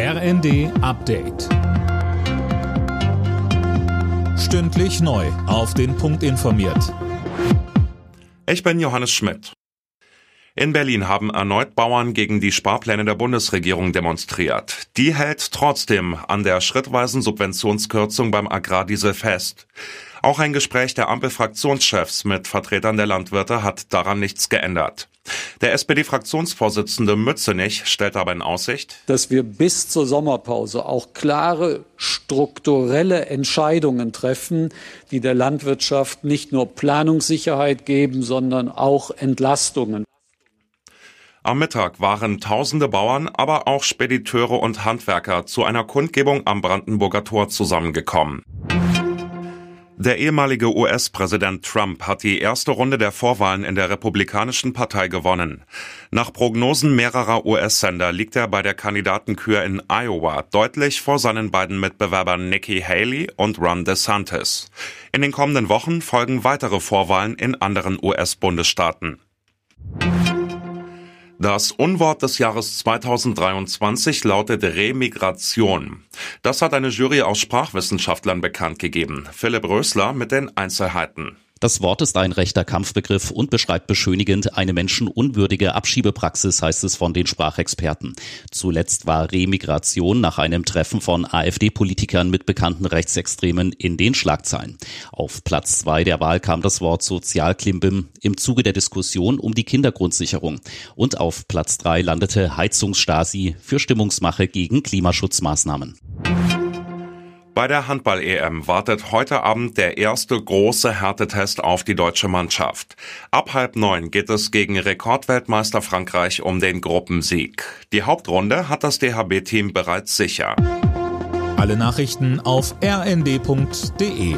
RND Update. Stündlich neu. Auf den Punkt informiert. Ich bin Johannes Schmidt. In Berlin haben erneut Bauern gegen die Sparpläne der Bundesregierung demonstriert. Die hält trotzdem an der schrittweisen Subventionskürzung beim Agrardiesel fest. Auch ein Gespräch der Ampelfraktionschefs mit Vertretern der Landwirte hat daran nichts geändert. Der SPD-Fraktionsvorsitzende Mützenich stellt aber in Aussicht, dass wir bis zur Sommerpause auch klare strukturelle Entscheidungen treffen, die der Landwirtschaft nicht nur Planungssicherheit geben, sondern auch Entlastungen. Am Mittag waren tausende Bauern, aber auch Spediteure und Handwerker zu einer Kundgebung am Brandenburger Tor zusammengekommen. Der ehemalige US-Präsident Trump hat die erste Runde der Vorwahlen in der Republikanischen Partei gewonnen. Nach Prognosen mehrerer US-Sender liegt er bei der Kandidatenkür in Iowa deutlich vor seinen beiden Mitbewerbern Nikki Haley und Ron DeSantis. In den kommenden Wochen folgen weitere Vorwahlen in anderen US-Bundesstaaten. Das Unwort des Jahres 2023 lautet Remigration. Das hat eine Jury aus Sprachwissenschaftlern bekannt gegeben. Philipp Rösler mit den Einzelheiten. Das Wort ist ein rechter Kampfbegriff und beschreibt beschönigend eine menschenunwürdige Abschiebepraxis, heißt es von den Sprachexperten. Zuletzt war Remigration nach einem Treffen von AfD-Politikern mit bekannten Rechtsextremen in den Schlagzeilen. Auf Platz zwei der Wahl kam das Wort Sozialklimbim im Zuge der Diskussion um die Kindergrundsicherung. Und auf Platz drei landete Heizungsstasi für Stimmungsmache gegen Klimaschutzmaßnahmen. Bei der Handball-EM wartet heute Abend der erste große Härtetest auf die deutsche Mannschaft. Ab halb neun geht es gegen Rekordweltmeister Frankreich um den Gruppensieg. Die Hauptrunde hat das DHB-Team bereits sicher. Alle Nachrichten auf rnd.de